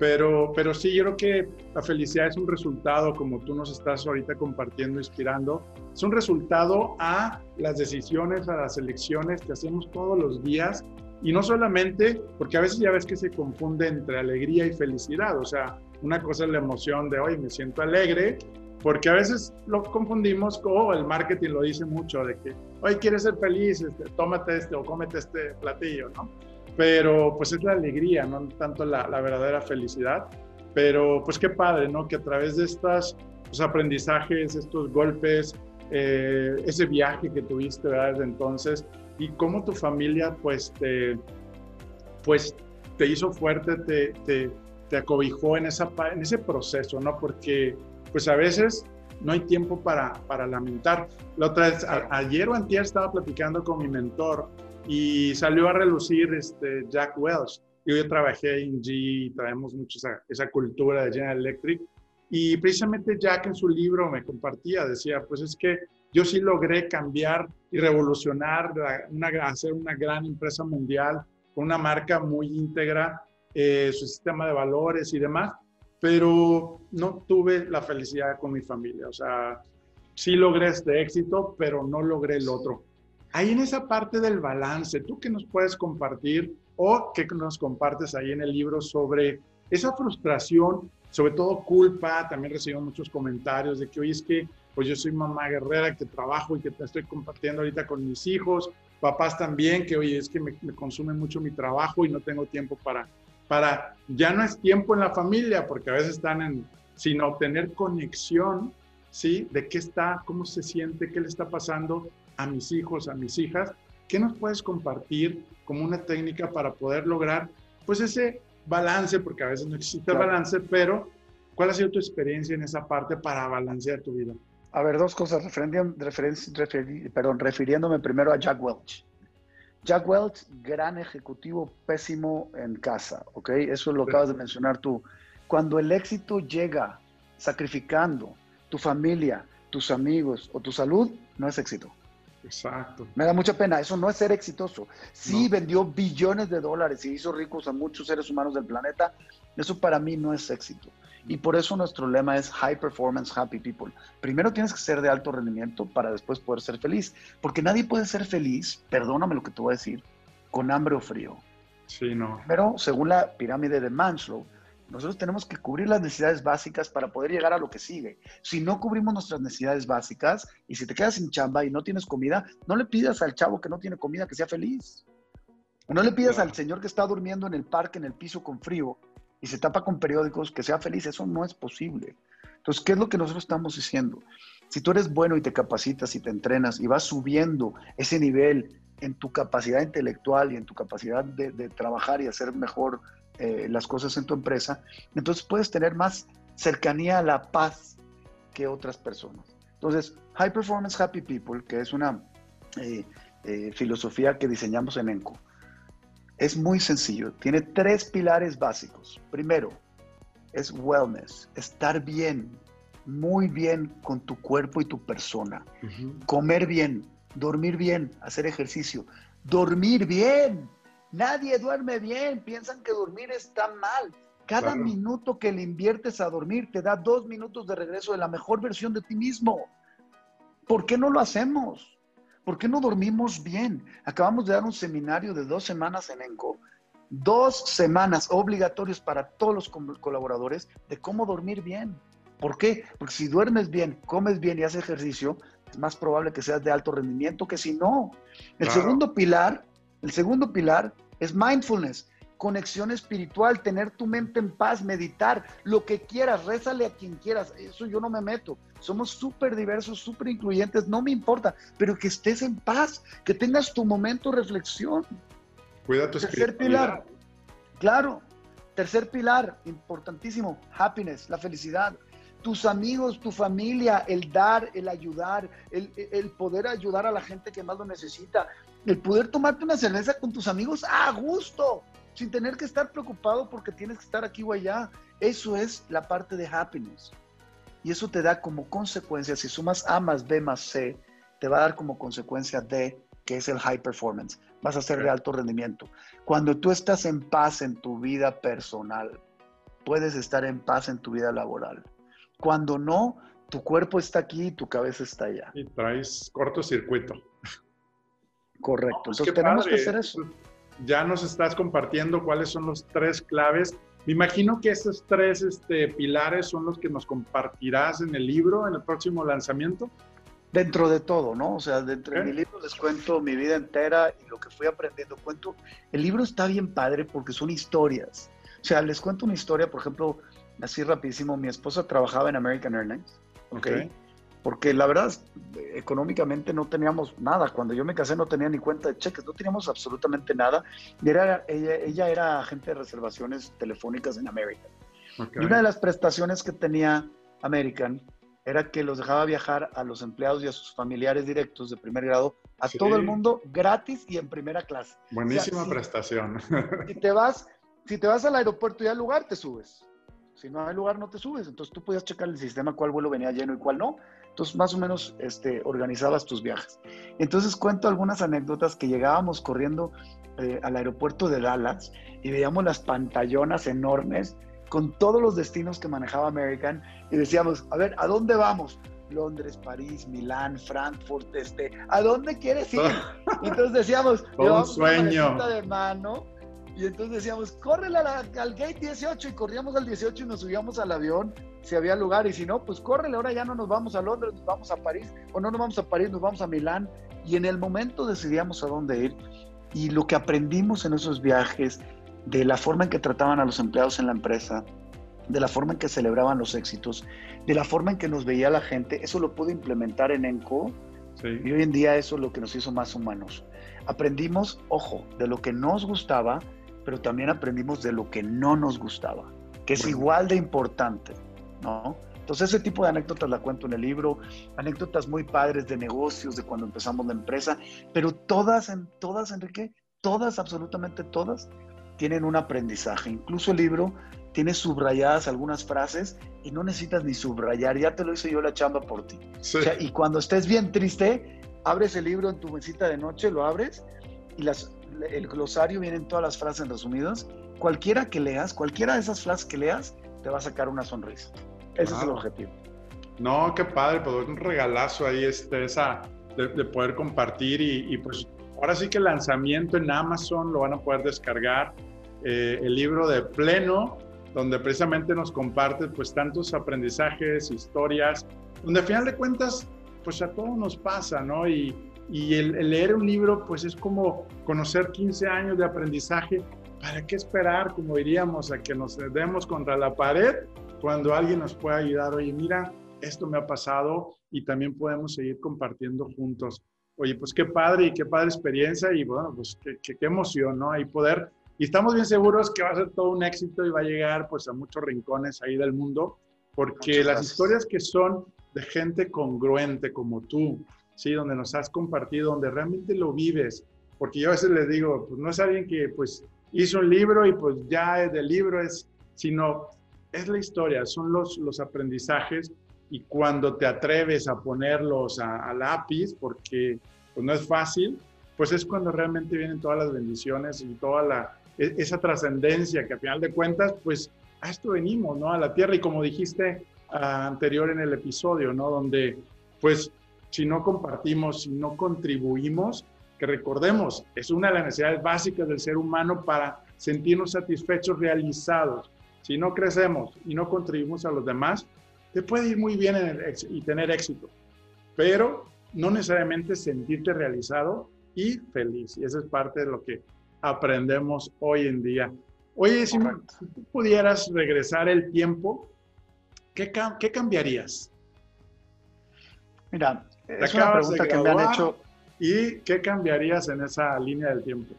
pero, pero sí, yo creo que la felicidad es un resultado, como tú nos estás ahorita compartiendo, inspirando, es un resultado a las decisiones, a las elecciones que hacemos todos los días. Y no solamente, porque a veces ya ves que se confunde entre alegría y felicidad. O sea, una cosa es la emoción de, hoy me siento alegre, porque a veces lo confundimos con, oh, el marketing lo dice mucho, de que, hoy quieres ser feliz, este, tómate este o cómete este platillo, ¿no? Pero pues es la alegría, no tanto la, verdadera felicidad. Pero pues qué padre, ¿no? Que a través de estos pues, aprendizajes, estos golpes, eh, ese viaje que tuviste ¿verdad? desde entonces y cómo tu familia pues te, pues, te hizo fuerte, te, te, te acobijó en, esa, en ese proceso, ¿no? Porque pues a veces no hay tiempo para, para lamentar. La otra vez, ayer o antier estaba platicando con mi mentor y salió a relucir este Jack Welch. Yo, yo trabajé en G, traemos mucho esa, esa, cultura de General Electric Y precisamente Jack en su libro me compartía, decía, pues es que yo sí logré cambiar y revolucionar, una, hacer una gran empresa mundial con una marca muy íntegra, eh, su sistema de valores y demás, pero no tuve la felicidad con mi familia. O sea, sí logré este éxito, pero no logré el otro. Ahí en esa parte del balance, ¿tú qué nos puedes compartir o qué nos compartes ahí en el libro sobre esa frustración sobre todo culpa, también recibo muchos comentarios de que, oye, es que pues yo soy mamá guerrera que trabajo y que te estoy compartiendo ahorita con mis hijos, papás también, que oye, es que me, consume mucho mi trabajo y no tengo tiempo para, para, ya no es tiempo en la familia, porque a veces están en, sin obtener conexión, ¿sí? De qué está, cómo se siente, qué le está pasando a mis hijos, a mis hijas. ¿Qué nos puedes compartir como una técnica para poder lograr, pues ese balance, porque a veces no existe balance, pero ¿cuál ha sido tu experiencia en esa parte para balancear tu vida? A ver, dos cosas, perdón, refiriéndome primero a Jack Welch. Jack Welch, gran ejecutivo, pésimo en casa, ¿ok? Eso lo acabas de mencionar tú. Cuando el éxito llega sacrificando tu familia, tus amigos o tu salud, no es éxito. Exacto. Me da mucha pena, eso no es ser exitoso. Sí vendió billones de dólares y hizo ricos a muchos seres humanos del planeta, eso para mí no es éxito. Y por eso nuestro lema es High Performance Happy People. Primero tienes que ser de alto rendimiento para después poder ser feliz. Porque nadie puede ser feliz, perdóname lo que te voy a decir, con hambre o frío. Sí, no. Pero según la pirámide de Maslow, nosotros tenemos que cubrir las necesidades básicas para poder llegar a lo que sigue. Si no cubrimos nuestras necesidades básicas y si te quedas sin chamba y no tienes comida, no le pidas al chavo que no tiene comida que sea feliz. No le pidas al señor que está durmiendo en el parque, en el piso con frío y se tapa con periódicos que sea feliz. Eso no es posible. Entonces, ¿qué es lo que nosotros estamos diciendo? Si tú eres bueno y te capacitas y te entrenas y vas subiendo ese nivel en tu capacidad intelectual y en tu capacidad de, de trabajar y hacer mejor eh, las cosas en tu empresa, entonces puedes tener más cercanía a la paz que otras personas. Entonces, High Performance Happy People, que es una eh, eh, filosofía que diseñamos en ENCO, es muy sencillo. Tiene tres pilares básicos. Primero, es wellness, estar bien, muy bien con tu cuerpo y tu persona. Comer bien, dormir bien, hacer ejercicio. Dormir bien, Nadie duerme bien, piensan que dormir está mal. Cada minuto que le inviertes a dormir te da dos minutos de regreso de la mejor versión de ti mismo. ¿Por qué no lo hacemos? ¿Por qué no dormimos bien? Acabamos de dar un seminario de dos semanas en ENCO, dos semanas obligatorios para todos los colaboradores de cómo dormir bien. ¿Por qué? Porque si duermes bien, comes bien y haces ejercicio, es más probable que seas de alto rendimiento que si no. El segundo pilar el segundo pilar es mindfulness, conexión espiritual, tener tu mente en paz, meditar, lo que quieras, rézale a quien quieras, eso yo no me meto. Somos súper diversos, súper incluyentes, no me importa, pero que estés en paz, que tengas tu momento de reflexión. Cuida tu Tercer pilar, claro. Tercer pilar, importantísimo, happiness, la felicidad tus amigos, tu familia, el dar, el ayudar, el, el, poder ayudar a la gente que más lo necesita, el poder tomarte una cerveza con tus amigos a gusto, sin tener que estar preocupado porque tienes que estar aquí o allá. Eso es la parte de happiness. Y eso te da como consecuencia, si sumas A más B más C, te va a dar como consecuencia D, que es el high performance. Vas a ser de alto rendimiento. Cuando tú estás en paz en tu vida personal, puedes estar en paz en tu vida laboral. Cuando no, tu cuerpo está aquí y tu cabeza está allá. Y traes cortocircuito. Correcto. Pues Entonces tenemos que hacer eso. Ya nos estás compartiendo cuáles son los tres claves. Me imagino que esos tres este, pilares son los que nos compartirás en el libro, en el próximo lanzamiento. Dentro de todo, ¿no? O sea, dentro de mi libro les cuento mi vida entera y lo que fui aprendiendo. Cuento, el libro está bien padre porque son historias. O sea, les cuento una historia, por ejemplo, así rapidísimo, mi esposa trabajaba en American Airlines, ¿ok? Porque la verdad, económicamente no teníamos nada. Cuando yo me casé no tenía ni cuenta de cheques, no teníamos absolutamente nada. Y era, ella, era agente de reservaciones telefónicas en American. Y una de las prestaciones que tenía American era que los dejaba viajar a los empleados y a sus familiares directos de primer grado a todo el mundo gratis y en primera clase. Buenísima prestación. Si te vas, si te vas al aeropuerto y al lugar, te subes. Si no hay lugar, no te subes. Entonces tú podías checar el sistema cuál vuelo venía lleno y cuál no. Entonces más o menos este, organizabas tus viajes. Entonces cuento algunas anécdotas que llegábamos corriendo eh, al aeropuerto de Dallas y veíamos las pantallonas enormes con todos los destinos que manejaba American y decíamos, a ver, ¿a dónde vamos? Londres, París, Milán, Frankfurt, este, ¿a dónde quieres ir? Y entonces decíamos, un sueño. Una de mano y entonces decíamos, córrele al gate 18 y corríamos al 18 y nos subíamos al avión si había lugar y si no, pues córrele, ahora ya no nos vamos a Londres, nos vamos a París o no nos vamos a París, nos vamos a Milán. Y en el momento decidíamos a dónde ir. Y lo que aprendimos en esos viajes de la forma en que trataban a los empleados en la empresa, de la forma en que celebraban los éxitos, de la forma en que nos veía la gente, eso lo pude implementar en ENCO. Y hoy en día eso es lo que nos hizo más humanos. Aprendimos, ojo, de lo que nos gustaba, pero también aprendimos de lo que no nos gustaba, que es igual de importante, ¿no? Entonces ese tipo de anécdotas la cuento en el libro, anécdotas muy padres de negocios, de cuando empezamos la empresa, pero todas, en, todas, Enrique, todas, absolutamente todas, tienen un aprendizaje. Incluso el libro tiene subrayadas algunas frases y no necesitas ni subrayar, ya te lo hice yo la chamba por ti. y cuando estés bien triste, abres el libro en tu mesita de noche, lo abres y las, el glosario vienen todas las frases resumidas. Cualquiera que leas, cualquiera de esas frases que leas, te va a sacar una sonrisa. Ese es el objetivo. No, qué padre, pues un regalazo ahí este, esa, de, poder compartir y, pues ahora sí que el lanzamiento en Amazon lo van a poder descargar. Eh, el libro de Pleno, donde precisamente nos comparte pues tantos aprendizajes, historias, donde al final de cuentas pues a todos nos pasa, ¿no? Y, y el, leer un libro pues es como conocer 15 años de aprendizaje. ¿Para qué esperar, como diríamos, a que nos demos contra la pared cuando alguien nos pueda ayudar? Oye, mira, esto me ha pasado y también podemos seguir compartiendo juntos. Oye, pues qué padre y qué padre experiencia y bueno, pues qué, qué, emoción, ¿no? Ahí poder y estamos bien seguros que va a ser todo un éxito y va a llegar pues a muchos rincones ahí del mundo, porque las historias que son de gente congruente como tú, ¿sí? Donde nos has compartido, donde realmente lo vives, porque yo a veces les digo, pues no es alguien que pues hizo un libro y pues ya del libro es, sino es la historia, son los, los aprendizajes y cuando te atreves a ponerlos a, a lápiz, porque pues no es fácil, pues es cuando realmente vienen todas las bendiciones y toda la, e, esa trascendencia que a final de cuentas, pues a esto venimos, ¿no? A la tierra y como dijiste ah, anterior en el episodio, ¿no? Donde, pues, si no compartimos, si no contribuimos, que recordemos, es una de las necesidades básicas del ser humano para sentirnos satisfechos, realizados. Si no crecemos y no contribuimos a los demás, te puede ir muy bien y tener éxito, pero no necesariamente sentirte realizado y feliz. Y eso es parte de lo que aprendemos hoy en día. Oye, si, tú pudieras regresar el tiempo, ¿qué, qué cambiarías? Mira, es una pregunta que me han hecho. ¿Y qué cambiarías en esa línea del tiempo?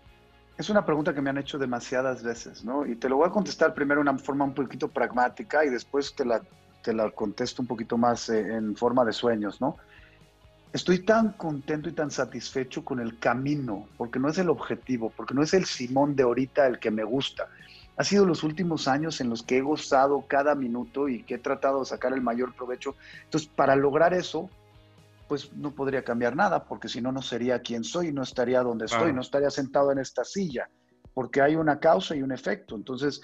Es una pregunta que me han hecho demasiadas veces, ¿no? Y te lo voy a contestar primero de una forma un poquito pragmática y después te la, te la contesto un poquito más eh, en forma de sueños, ¿no? Estoy tan contento y tan satisfecho con el camino, porque no es el objetivo, porque no es el Simón de ahorita el que me gusta. Ha sido los últimos años en los que he gozado cada minuto y que he tratado de sacar el mayor provecho. Entonces, para lograr eso, pues no podría cambiar nada, porque si no, no sería quien soy, no estaría donde estoy, no estaría sentado en esta silla, porque hay una causa y un efecto. Entonces,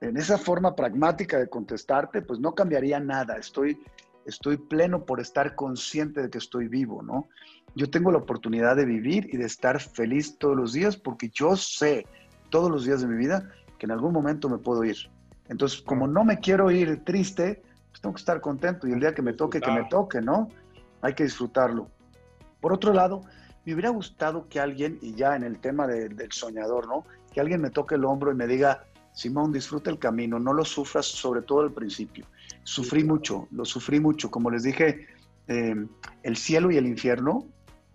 en esa forma pragmática de contestarte, pues no cambiaría nada. Estoy estoy pleno por estar consciente de que estoy vivo, ¿no? Yo tengo la oportunidad de vivir y de estar feliz todos los días porque yo sé todos los días de mi vida que en algún momento me puedo ir. Entonces, como no me quiero ir triste, pues tengo que estar contento y el día que me toque, que me toque, ¿no? Hay que disfrutarlo. Por otro lado, me hubiera gustado que alguien, y ya en el tema del soñador, ¿no? Que alguien me toque el hombro y me diga, Simón, disfruta el camino, no lo sufras, sobre todo al principio. Sufrí mucho, lo sufrí mucho. Como les dije, em, el cielo y el infierno,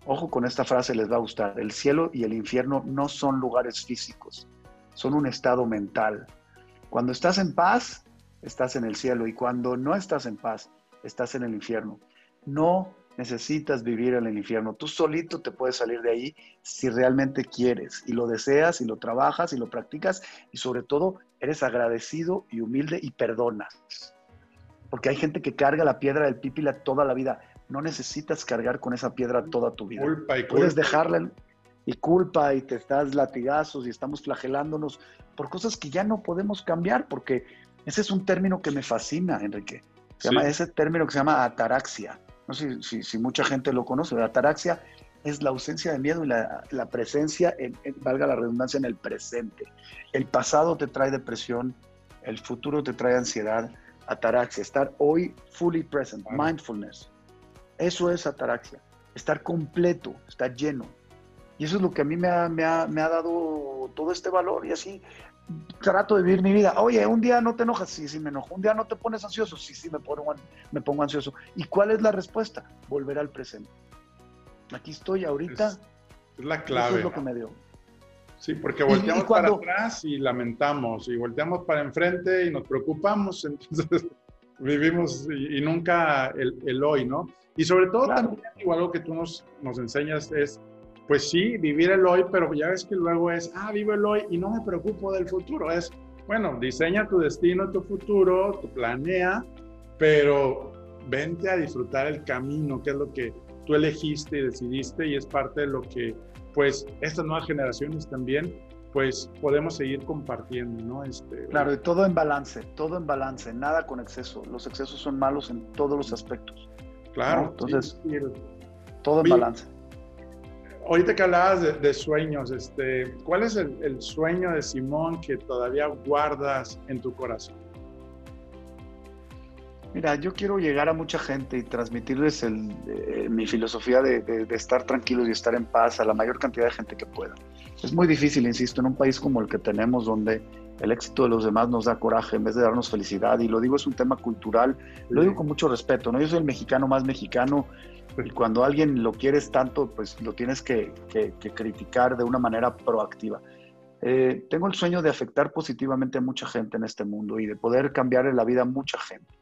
ojo con esta frase, les va a gustar, el cielo y el infierno no son lugares físicos, son un estado mental. Cuando estás en paz, estás en el cielo y cuando no estás en paz, estás en el infierno. No necesitas vivir en el infierno. Tú solito te puedes salir de ahí si realmente quieres y lo deseas y lo trabajas y lo practicas y sobre todo eres agradecido y humilde y perdonas. Porque hay gente que carga la piedra del pípila toda la vida. No necesitas cargar con esa piedra toda tu vida. Culpa y Puedes dejarla y culpa y te estás latigazos y estamos flagelándonos por cosas que ya no podemos cambiar porque ese es un término que me fascina, Enrique. Se llama ese término que se llama ataraxia no sé si, mucha gente lo conoce, la ataraxia es la ausencia de miedo y la, presencia, valga la redundancia, en el presente. El pasado te trae depresión, el futuro te trae ansiedad, ataraxia, estar hoy fully present, mindfulness. Eso es ataraxia, estar completo, estar lleno. Y eso es lo que a mí me ha, me ha, me ha dado todo este valor y así trato de vivir mi vida. Oye, un día no te enojas, sí, sí me enojo. Un día no te pones ansioso, sí, sí me pongo, me pongo ansioso. ¿Y cuál es la respuesta? Volver al presente. Aquí estoy ahorita. Es, la clave. Eso es lo que me dio. Sí, porque volteamos para atrás y lamentamos, y volteamos para enfrente y nos preocupamos, entonces vivimos y, nunca el, hoy, ¿no? Y sobre todo también, igual algo que tú nos, nos enseñas es pues sí, vivir el hoy, pero ya ves que luego es, ah, vivo el hoy y no me preocupo del futuro. Es, bueno, diseña tu destino, tu futuro, tu planea, pero vente a disfrutar el camino, que es lo que tú elegiste y decidiste y es parte de lo que, pues, estas nuevas generaciones también, pues, podemos seguir compartiendo, ¿no? Este, claro, y todo en balance, todo en balance, nada con exceso. Los excesos son malos en todos los aspectos. Claro. Entonces, todo en balance ahorita que hablabas de, sueños, este, ¿cuál es el, sueño de Simón que todavía guardas en tu corazón? Mira, yo quiero llegar a mucha gente y transmitirles eh, mi filosofía de, estar tranquilos y estar en paz a la mayor cantidad de gente que pueda. Es muy difícil, insisto, en un país como el que tenemos, donde el éxito de los demás nos da coraje en vez de darnos felicidad. Y lo digo, es un tema cultural, lo digo con mucho respeto. ¿no? Yo soy el mexicano más mexicano y cuando alguien lo quieres tanto, pues lo tienes que, criticar de una manera proactiva. Eh, tengo el sueño de afectar positivamente a mucha gente en este mundo y de poder cambiar la vida a mucha gente.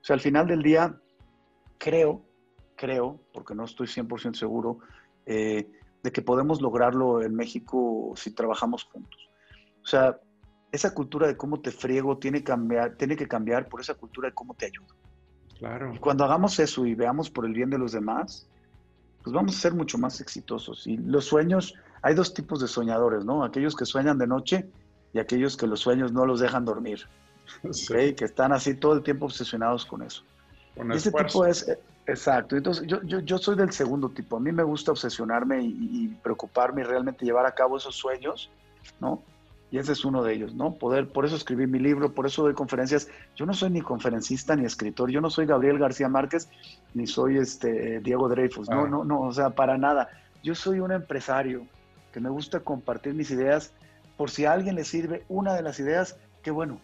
O sea, al final del día, creo, creo, porque no estoy 100% seguro, eh, de que podemos lograrlo en México si trabajamos juntos. O sea, esa cultura de cómo te friego tiene, cambiar, tiene que cambiar por esa cultura de cómo te ayudo. Claro. Y cuando hagamos eso y veamos por el bien de los demás, pues vamos a ser mucho más exitosos. Y los sueños, hay dos tipos de soñadores, ¿no? Aquellos que sueñan de noche y aquellos que los sueños no los dejan dormir. Que están así todo el tiempo obsesionados con eso. ese tipo es, eh, exacto. Entonces, yo, yo, yo, soy del segundo tipo. A mí me gusta obsesionarme y, y preocuparme y realmente llevar a cabo esos sueños, ¿no? Y ese es uno de ellos, ¿no? Poder, por eso escribí mi libro, por eso doy conferencias. Yo no soy ni conferencista ni escritor, yo no soy Gabriel García Márquez, ni soy este Diego Dreyfus, no, ah. no, no, o sea, para nada. Yo soy un empresario que me gusta compartir mis ideas, por si a alguien le sirve una de las ideas, qué bueno.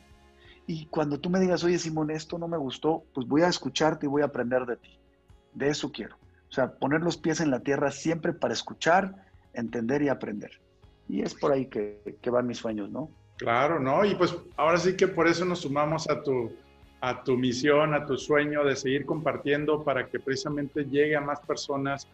Y cuando tú me digas, oye Simón, esto no me gustó, pues voy a escucharte y voy a aprender de ti. De eso quiero. O sea, poner los pies en la tierra siempre para escuchar, entender y aprender. Y es por ahí que, van mis sueños, ¿no? Claro, ¿no? Y pues ahora sí que por eso nos sumamos a tu, a tu misión, a tu sueño de seguir compartiendo para que precisamente llegue a más personas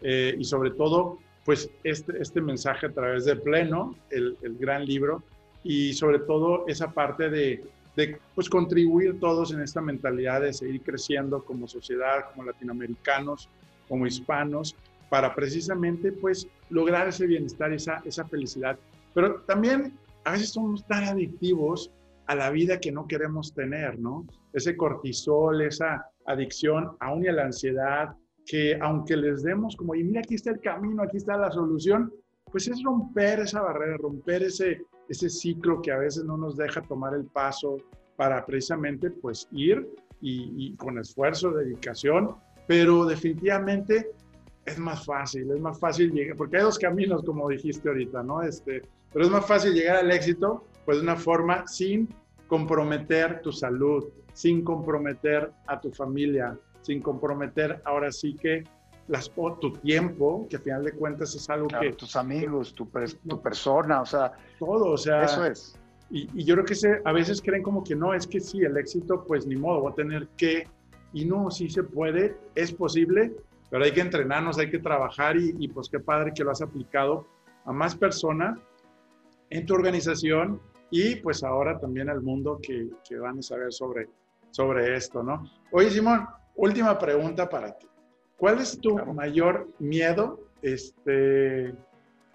eh, y sobre todo, pues este, este mensaje a través de Pleno, el, el gran libro, y sobre todo esa parte de, de, pues contribuir todos en esta mentalidad de seguir creciendo como sociedad, como latinoamericanos, como hispanos, para precisamente pues lograr ese bienestar, esa, esa felicidad. Pero también a veces somos tan adictivos a la vida que no queremos tener, ¿no? Ese cortisol, esa adicción aún y a la ansiedad, que aunque les demos como, y mira, aquí está el camino, aquí está la solución, pues es romper esa barrera, romper ese, ese ciclo que a veces no nos deja tomar el paso para precisamente pues ir y, y con esfuerzo, dedicación, pero definitivamente es más fácil, es más fácil llegar, porque hay dos caminos, como dijiste ahorita, ¿no? Este, pero es más fácil llegar al éxito, pues de una forma sin comprometer tu salud, sin comprometer a tu familia, sin comprometer ahora sí que las, tu tiempo, que a final de cuentas es algo que... Tus amigos, tu, tu, persona, o sea... Todo, o sea... Eso es. Y, y yo creo que se, a veces creen como que no, es que sí, el éxito, pues ni modo, voy a tener que... Y no, sí se puede, es posible, pero hay que entrenarnos, hay que trabajar y, y pues qué padre que lo has aplicado a más personas en tu organización y pues ahora también al mundo que, que van a saber sobre, sobre esto, ¿no? Oye, Simón, última pregunta para ti. ¿Cuál es tu mayor miedo este,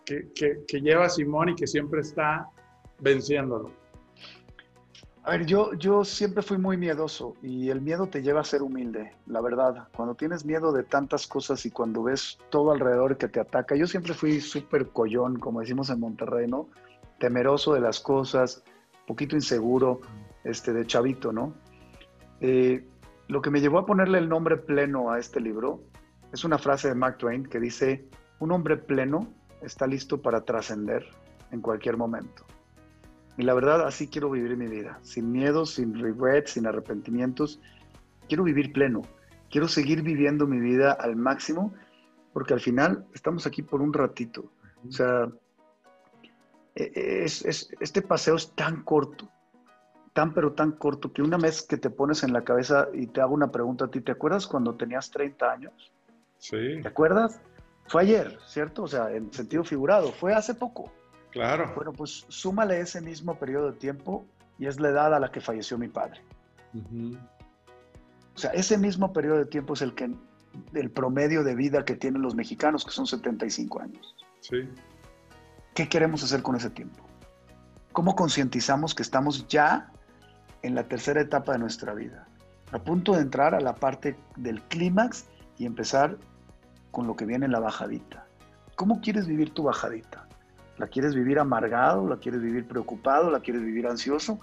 que, que, que, lleva Simón y que siempre está venciéndolo? A ver, yo, yo siempre fui muy miedoso y el miedo te lleva a ser humilde, la verdad. Cuando tienes miedo de tantas cosas y cuando ves todo alrededor que te ataca, yo siempre fui súper collón, como decimos en Monterrey, ¿no? Temeroso de las cosas, poquito inseguro, este, de chavito, ¿no? Eh, lo que me llevó a ponerle el nombre pleno a este libro es una frase de Mark Twain que dice, un hombre pleno está listo para trascender en cualquier momento. Y la verdad, así quiero vivir mi vida, sin miedos, sin regrets, sin arrepentimientos. Quiero vivir pleno, quiero seguir viviendo mi vida al máximo, porque al final estamos aquí por un ratito. O sea, es, es, este paseo es tan corto, tan pero tan corto, que una vez que te pones en la cabeza y te hago una pregunta a ti, ¿te acuerdas cuando tenías 30 años? Sí. ¿Te acuerdas? Fue ayer, ¿cierto? O sea, en sentido figurado, fue hace poco. Claro. Bueno, pues súmale ese mismo periodo de tiempo y es la edad a la que falleció mi padre. Uh -huh. O sea, ese mismo periodo de tiempo es el que el promedio de vida que tienen los mexicanos, que son 75 años. Sí. ¿Qué queremos hacer con ese tiempo? ¿Cómo concientizamos que estamos ya en la tercera etapa de nuestra vida? A punto de entrar a la parte del clímax y empezar con lo que viene en la bajadita. ¿Cómo quieres vivir tu bajadita? ¿La quieres vivir amargado? ¿La quieres vivir preocupado? ¿La quieres vivir ansioso?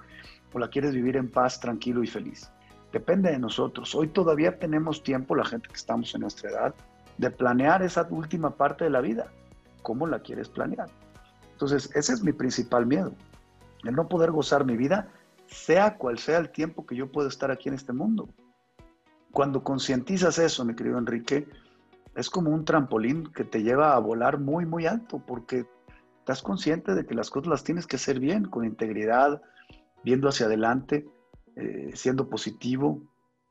¿O la quieres vivir en paz, tranquilo y feliz? Depende de nosotros. Hoy todavía tenemos tiempo, la gente que estamos en nuestra edad, de planear esa última parte de la vida. ¿Cómo la quieres planear? Entonces, ese es mi principal miedo. El no poder gozar mi vida, sea cual sea el tiempo que yo pueda estar aquí en este mundo. Cuando concientizas eso, mi querido Enrique, es como un trampolín que te lleva a volar muy, muy alto, porque estás consciente de que las cosas las tienes que hacer bien, con integridad, viendo hacia adelante, eh, siendo positivo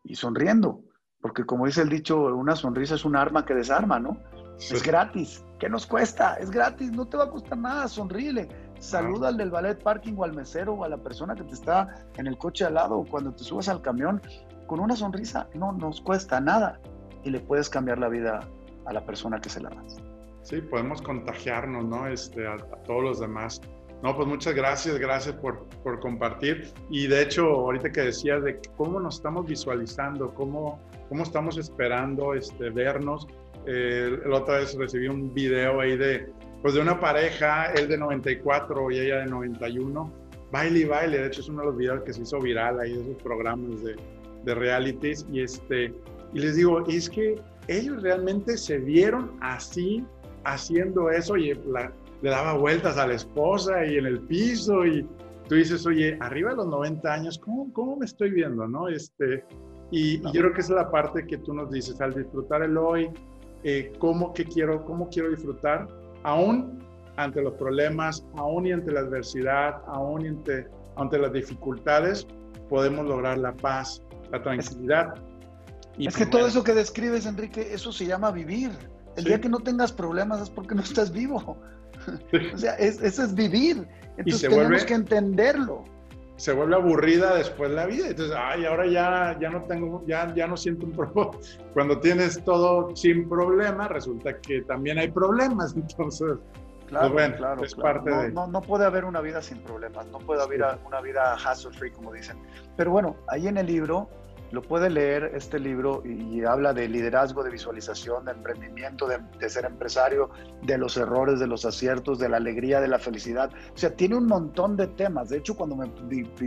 y sonriendo. Porque como dice el dicho, una sonrisa es un arma que desarma, ¿no? Sí. Es gratis. ¿Qué nos cuesta? Es gratis, no te va a costar nada, sonríele. Saluda al del ballet parking o al mesero o a la persona que te está en el coche al lado o cuando te subas al camión con una sonrisa. No nos cuesta nada y le puedes cambiar la vida a la persona que se la das. Sí, podemos contagiarnos, ¿no? Este, a, a, todos los demás. No, pues muchas gracias, gracias por, por, compartir. Y de hecho, ahorita que decías de cómo nos estamos visualizando, cómo, cómo estamos esperando este, vernos. Eh, la otra vez recibí un video ahí de, pues de una pareja, él de 94 y ella de 91. Baile y baile, de hecho es uno de los videos que se hizo viral ahí de esos programas de, de realities. Y, este, y les digo, es que ellos realmente se vieron así haciendo eso y la, le daba vueltas a la esposa y en el piso y tú dices, oye, arriba de los 90 años, ¿cómo, cómo me estoy viendo? ¿no? Este, y, y, yo creo que esa es la parte que tú nos dices, al disfrutar el hoy, eh, ¿cómo, qué quiero, ¿cómo quiero disfrutar? Aún ante los problemas, aún y ante la adversidad, aún y ante, ante las dificultades, podemos lograr la paz, la tranquilidad. Y es que todo eso que describes, Enrique, eso se llama vivir. El sí. día que no tengas problemas es porque no estás vivo. o sea, es, eso es vivir. Entonces tenemos vuelve, que entenderlo. Se vuelve aburrida después la vida. Entonces, ay, ahora ya, ya no tengo, ya, ya no siento un problema. Cuando tienes todo sin problema, resulta que también hay problemas. Entonces, Claro, pues bueno, claro, es claro. Parte no, de... no, no, puede haber una vida sin problemas, no puede haber sí. una vida hassle free, como dicen. Pero bueno, ahí en el libro lo puede leer este libro y, habla de liderazgo, de visualización, de emprendimiento, de, de, ser empresario, de los errores, de los aciertos, de la alegría, de la felicidad. O sea, tiene un montón de temas. De hecho, cuando me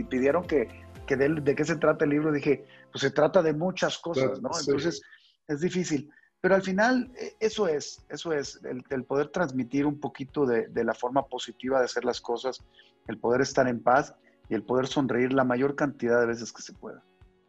pidieron que, que de, de, qué se trata el libro, dije, pues se trata de muchas cosas, ¿no? Entonces, es difícil. Pero al final, eso es, eso es, el, el poder transmitir un poquito de, de la forma positiva de hacer las cosas, el poder estar en paz y el poder sonreír la mayor cantidad de veces que se pueda.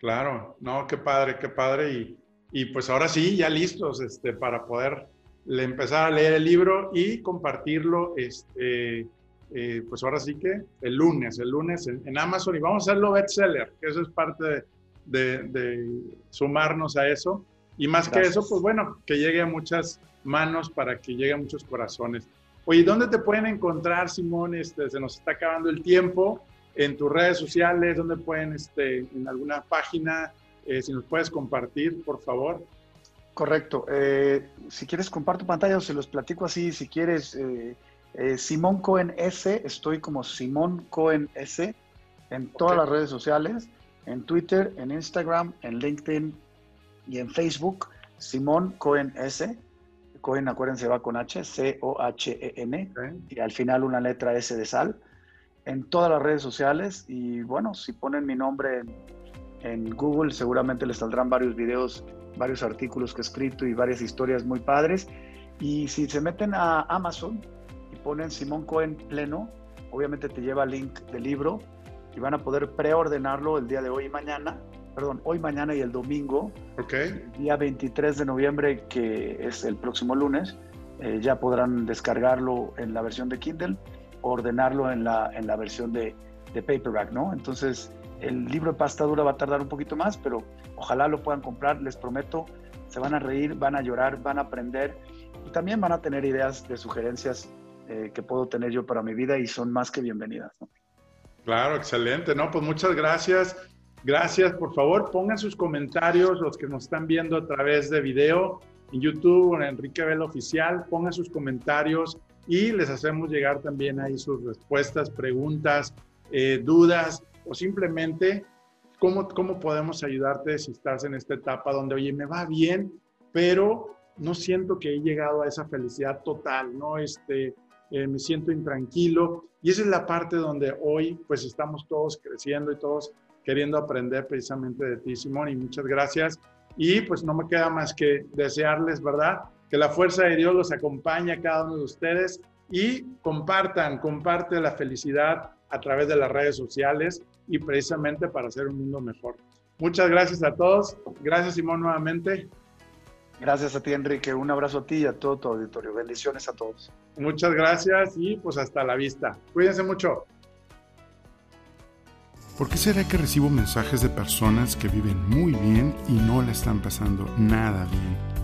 Claro, no, qué padre, qué padre. Y, y pues ahora sí, ya listos este, para poder empezar a leer el libro y compartirlo, este, eh, pues ahora sí que el lunes, el lunes en, en, Amazon y vamos a hacerlo bestseller, que eso es parte de, de, de sumarnos a eso. Y más que eso, pues bueno, que llegue a muchas manos para que llegue a muchos corazones. Oye, ¿dónde te pueden encontrar, Simón? Este, se nos está acabando el tiempo. En tus redes sociales, ¿dónde pueden, este, en alguna página, eh, si nos puedes compartir, por favor. Correcto. Eh, si quieres, comparto pantalla o se los platico así. Si quieres, eh, Simón Cohen S, estoy como Simón Cohen S en todas las redes sociales, en Twitter, en Instagram, en LinkedIn y en Facebook. Simón Cohen S. Cohen, acuérdense, va con H, C-O-H-E-N, y al final una letra S de sal, en todas las redes sociales. Y bueno, si ponen mi nombre en, en Google, seguramente les saldrán varios videos, varios artículos que he escrito y varias historias muy padres. Y si se meten a Amazon y ponen Simón Cohen Pleno, obviamente te lleva el link del libro y van a poder preordenarlo el día de hoy y mañana perdón, hoy, mañana y el domingo, okay. día 23 de noviembre, que es el próximo lunes, eh, ya podrán descargarlo en la versión de Kindle, ordenarlo en la, en la versión de, de paperback, ¿no? Entonces, el libro de pasta dura va a tardar un poquito más, pero ojalá lo puedan comprar, les prometo, se van a reír, van a llorar, van a aprender y también van a tener ideas de sugerencias eh, que puedo tener yo para mi vida y son más que bienvenidas. ¿no? Claro, excelente, ¿no? Pues muchas gracias. Gracias, por favor, pongan sus comentarios, los que nos están viendo a través de video en YouTube, en Enrique Vela Oficial, pongan sus comentarios y les hacemos llegar también ahí sus respuestas, preguntas, eh, dudas o simplemente cómo, cómo podemos ayudarte si estás en esta etapa donde, oye, me va bien, pero no siento que he llegado a esa felicidad total, ¿no? Este, eh, me siento intranquilo. Y esa es la parte donde hoy pues estamos todos creciendo y todos queriendo aprender precisamente de ti, Simón, y muchas gracias. Y pues no me queda más que desearles, ¿verdad? Que la fuerza de Dios los acompañe a cada uno de ustedes y compartan, comparte la felicidad a través de las redes sociales y precisamente para hacer un mundo mejor. Muchas gracias a todos. Gracias, Simón, nuevamente. Gracias a ti, Enrique. Un abrazo a ti y a todo tu auditorio. Bendiciones a todos. Muchas gracias y pues hasta la vista. Cuídense mucho. ¿Por qué será que recibo mensajes de personas que viven muy bien y no la están pasando nada bien?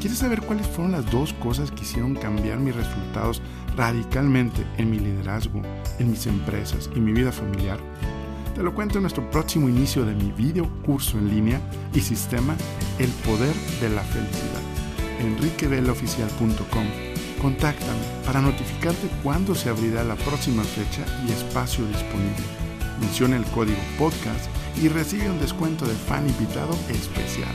¿Quieres saber cuáles fueron las dos cosas que hicieron cambiar mis resultados radicalmente en mi liderazgo, en mis empresas y mi vida familiar? Te lo cuento en nuestro próximo inicio de mi video curso en línea y sistema El Poder de la Felicidad. enriqueveloficial.com Contáctame para notificarte cuándo se abrirá la próxima fecha y espacio disponible. Menciona el código podcast y recibe un descuento de fan invitado especial.